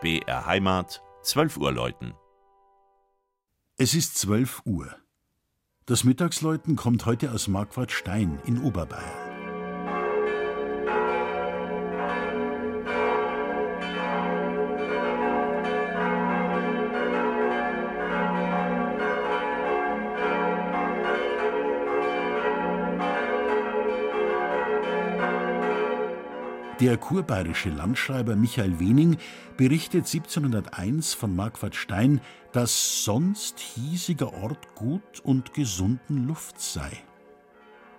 BR Heimat, 12 Uhr läuten. Es ist 12 Uhr. Das Mittagsläuten kommt heute aus Marquardstein in Oberbayern. Der kurbayerische Landschreiber Michael Wening berichtet 1701 von Marquardt Stein, dass sonst hiesiger Ort gut und gesunden Luft sei.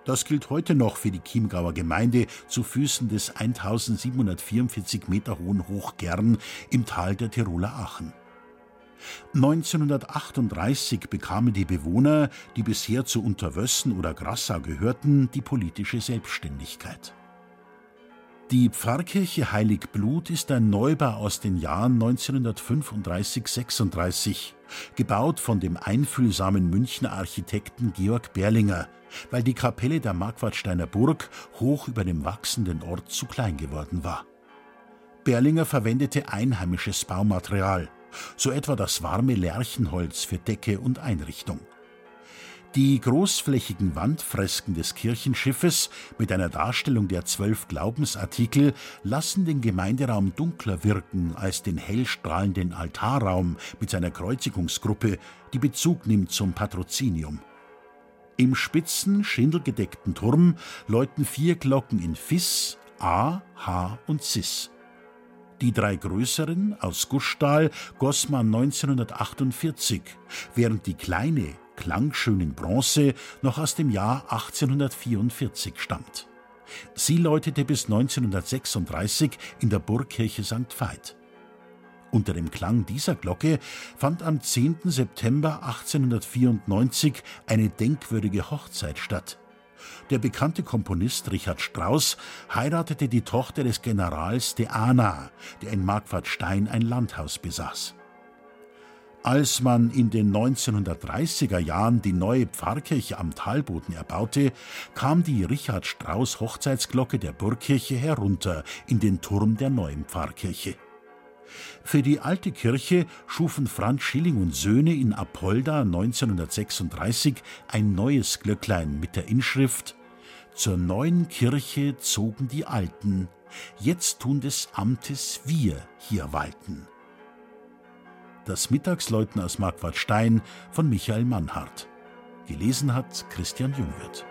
Das gilt heute noch für die Chiemgauer Gemeinde zu Füßen des 1744 Meter hohen Hochgern im Tal der Tiroler Aachen. 1938 bekamen die Bewohner, die bisher zu Unterwössen oder Grassau gehörten, die politische Selbstständigkeit. Die Pfarrkirche Heiligblut ist ein Neubau aus den Jahren 1935-36, gebaut von dem einfühlsamen Münchner Architekten Georg Berlinger, weil die Kapelle der Marquardsteiner Burg hoch über dem wachsenden Ort zu klein geworden war. Berlinger verwendete einheimisches Baumaterial, so etwa das warme Lärchenholz für Decke und Einrichtung. Die großflächigen Wandfresken des Kirchenschiffes mit einer Darstellung der zwölf Glaubensartikel lassen den Gemeinderaum dunkler wirken als den hellstrahlenden Altarraum mit seiner Kreuzigungsgruppe, die Bezug nimmt zum Patrozinium. Im spitzen, schindelgedeckten Turm läuten vier Glocken in Fis, A, H und Cis. Die drei größeren aus Guschtal goss man 1948, während die kleine klangschönen Bronze noch aus dem Jahr 1844 stammt. Sie läutete bis 1936 in der Burgkirche St. Veit. Unter dem Klang dieser Glocke fand am 10. September 1894 eine denkwürdige Hochzeit statt. Der bekannte Komponist Richard Strauss heiratete die Tochter des Generals de Ana, der in Marquardstein ein Landhaus besaß. Als man in den 1930er Jahren die neue Pfarrkirche am Talboden erbaute, kam die Richard Strauss Hochzeitsglocke der Burgkirche herunter in den Turm der neuen Pfarrkirche. Für die alte Kirche schufen Franz Schilling und Söhne in Apolda 1936 ein neues Glöcklein mit der Inschrift Zur neuen Kirche zogen die Alten, jetzt tun des Amtes wir hier walten. Das Mittagsläuten aus Marquardstein von Michael Mannhardt. Gelesen hat Christian Jungwirth.